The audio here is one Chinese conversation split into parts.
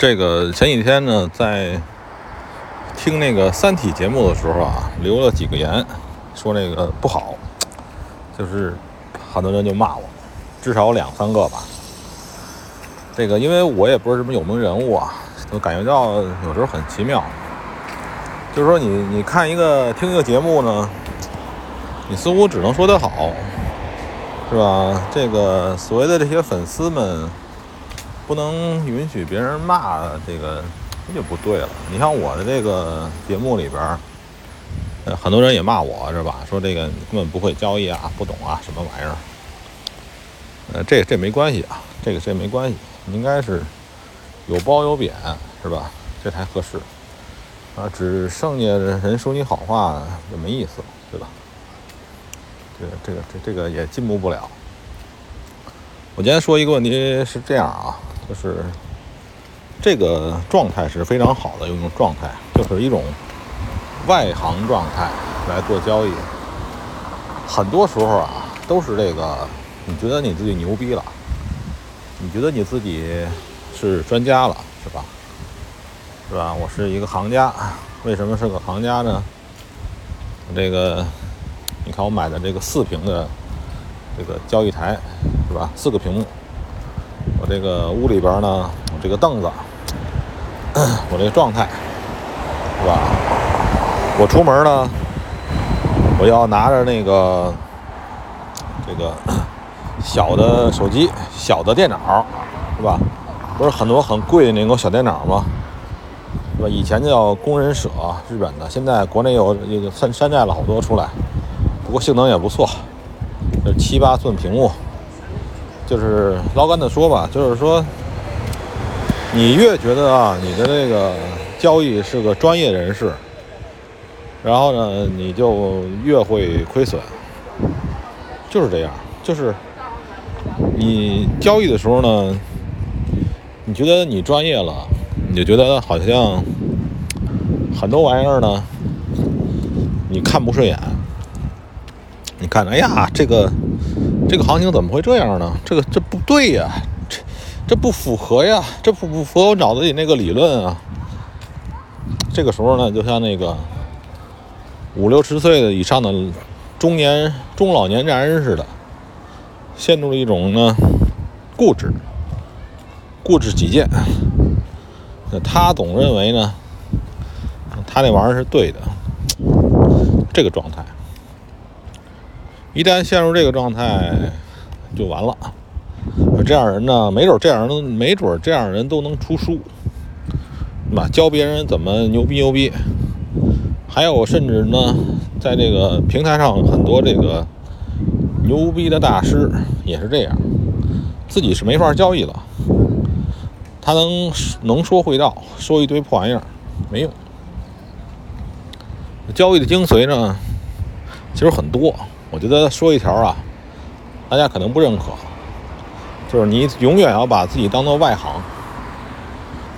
这个前几天呢，在听那个《三体》节目的时候啊，留了几个言，说那个不好，就是很多人就骂我，至少两三个吧。这个因为我也不是什么有名人物啊，就感觉到有时候很奇妙，就是说你你看一个听一个节目呢，你似乎只能说得好，是吧？这个所谓的这些粉丝们。不能允许别人骂这个，这就不对了。你像我的这个节目里边，呃，很多人也骂我是吧？说这个你根本不会交易啊，不懂啊，什么玩意儿？呃，这这没关系啊，这个这没关系，应该是有褒有贬是吧？这才合适啊。只剩下人说你好话也没意思，对吧？这个这个这这个也进步不了。我今天说一个问题是这样啊。就是这个状态是非常好的一种状态，就是一种外行状态来做交易。很多时候啊，都是这个，你觉得你自己牛逼了，你觉得你自己是专家了，是吧？是吧？我是一个行家，为什么是个行家呢？这个，你看我买的这个四屏的这个交易台，是吧？四个屏幕。这个屋里边呢，我这个凳子，我这个状态，是吧？我出门呢，我要拿着那个这个 小的手机、小的电脑，是吧？不是很多很贵的那种小电脑吗？是吧？以前叫工人舍，日本的，现在国内有山山寨了好多出来，不过性能也不错，七八寸屏幕。就是老干的说吧，就是说，你越觉得啊，你的这个交易是个专业人士，然后呢，你就越会亏损，就是这样。就是你交易的时候呢，你觉得你专业了，你就觉得好像很多玩意儿呢，你看不顺眼。你看，哎呀，这个。这个行情怎么会这样呢？这个这不对呀，这这不符合呀，这不符合我脑子里那个理论啊。这个时候呢，就像那个五六十岁的以上的中年中老年男人似的，陷入了一种呢固执、固执己见。他总认为呢，他那玩意儿是对的，这个状态。一旦陷入这个状态，就完了。这样人呢，没准这样人，没准这样人都能出书，对吧？教别人怎么牛逼牛逼。还有，甚至呢，在这个平台上，很多这个牛逼的大师也是这样，自己是没法交易了。他能能说会道，说一堆破玩意儿，没用。交易的精髓呢，其实很多。我觉得说一条啊，大家可能不认可，就是你永远要把自己当做外行，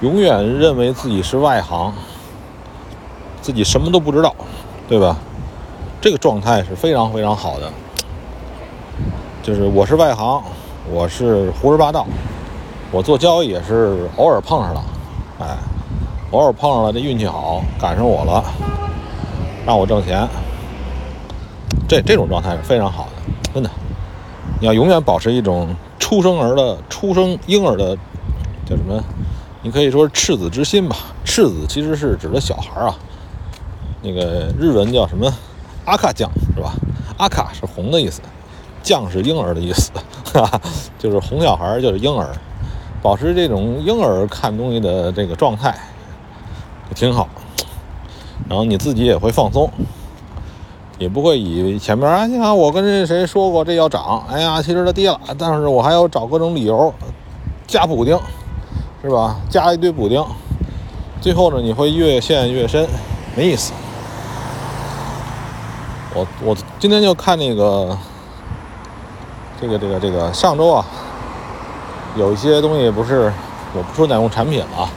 永远认为自己是外行，自己什么都不知道，对吧？这个状态是非常非常好的。就是我是外行，我是胡说八道，我做交易也是偶尔碰上了，哎，偶尔碰上了，这运气好，赶上我了，让我挣钱。这这种状态是非常好的，真的。你要永远保持一种出生儿的、出生婴儿的叫什么？你可以说赤子之心吧。赤子其实是指的小孩啊。那个日文叫什么？阿卡酱是吧？阿卡是红的意思，酱是婴儿的意思，哈哈，就是红小孩就是婴儿。保持这种婴儿看东西的这个状态，挺好。然后你自己也会放松。也不会以前面啊，你看我跟谁谁说过这要涨，哎呀，其实它跌了，但是我还要找各种理由加补丁，是吧？加一堆补丁，最后呢，你会越陷越深，没意思。我我今天就看那个这个这个这个上周啊，有一些东西不是我不说哪种产品了，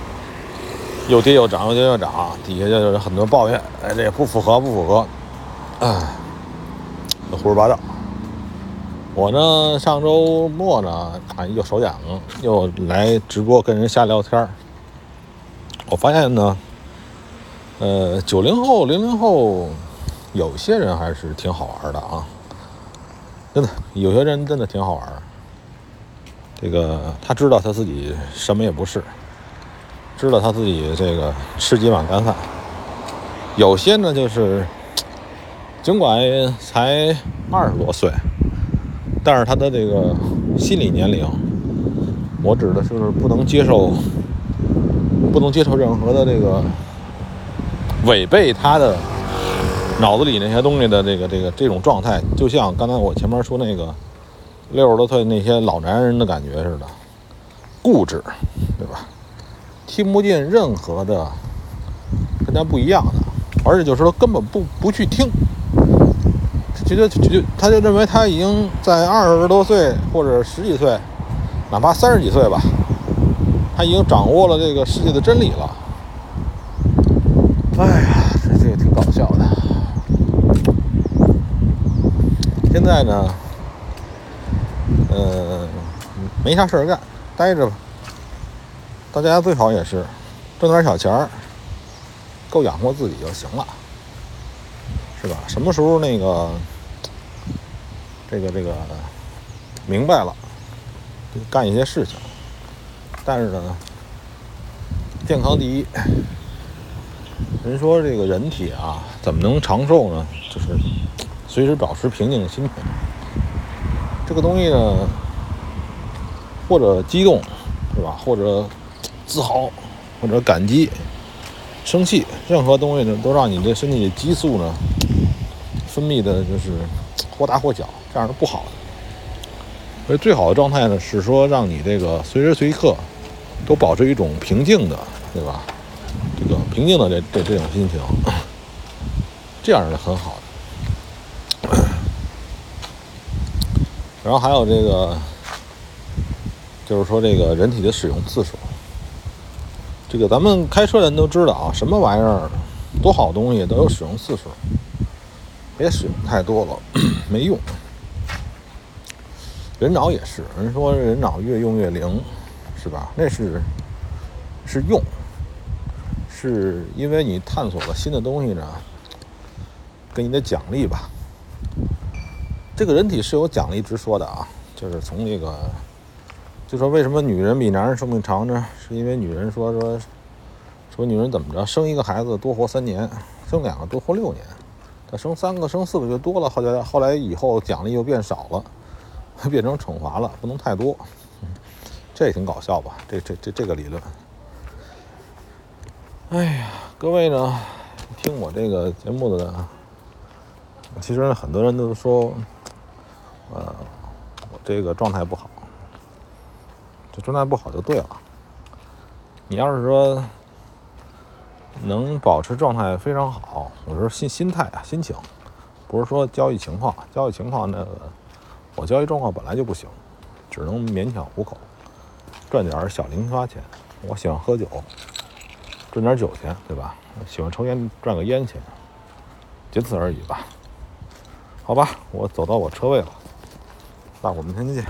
又跌又涨，又跌又涨，底下就有很多抱怨，哎，这不符合，不符合。哎，胡说八道。我呢，上周末呢，啊，又手痒，又来直播跟人瞎聊天儿。我发现呢，呃，九零后、零零后，有些人还是挺好玩的啊，真的，有些人真的挺好玩。这个他知道他自己什么也不是，知道他自己这个吃几碗干饭。有些呢，就是尽管才二十多岁，但是他的这个心理年龄，我指的就是不能接受。不能接受任何的这个违背他的脑子里那些东西的这个这个这种状态，就像刚才我前面说那个六十多岁那些老男人的感觉似的，固执，对吧？听不进任何的跟他不一样的，而且就是说根本不不去听，其实就他就认为他已经在二十多岁或者十几岁，哪怕三十几岁吧。他已经掌握了这个世界的真理了。哎呀，这这也挺搞笑的。现在呢，呃，没啥事儿干，待着吧。大家最好也是挣点小钱儿，够养活自己就行了，是吧？什么时候那个这个这个明白了，干一些事情。但是呢，健康第一。人说这个人体啊，怎么能长寿呢？就是随时保持平静的心情。这个东西呢，或者激动，是吧？或者自豪，或者感激、生气，任何东西呢，都让你这身体的激素呢，分泌的就是或大或小，这样是不好的。所以最好的状态呢，是说让你这个随时随刻。都保持一种平静的，对吧？这个平静的这这这种心情，这样是很好的。然后还有这个，就是说这个人体的使用次数。这个咱们开车人都知道啊，什么玩意儿，多好东西都有使用次数，别使用太多了，没用。人脑也是，人说人脑越用越灵。是吧？那是是用，是因为你探索了新的东西呢，给你的奖励吧。这个人体是有奖励之说的啊，就是从那个，就说为什么女人比男人寿命长呢？是因为女人说说说女人怎么着，生一个孩子多活三年，生两个多活六年，生三个生四个就多了，后来后来以后奖励又变少了，变成惩罚了，不能太多。这也挺搞笑吧？这这这这个理论。哎呀，各位呢，听我这个节目的，其实很多人都说，呃，我这个状态不好，这状态不好就对了。你要是说能保持状态非常好，我说心心态啊，心情，不是说交易情况，交易情况那个，我交易状况本来就不行，只能勉强糊口。赚点小零花钱，我喜欢喝酒，赚点酒钱，对吧？喜欢抽烟，赚个烟钱，仅此而已吧。好吧，我走到我车位了，那我们明天见。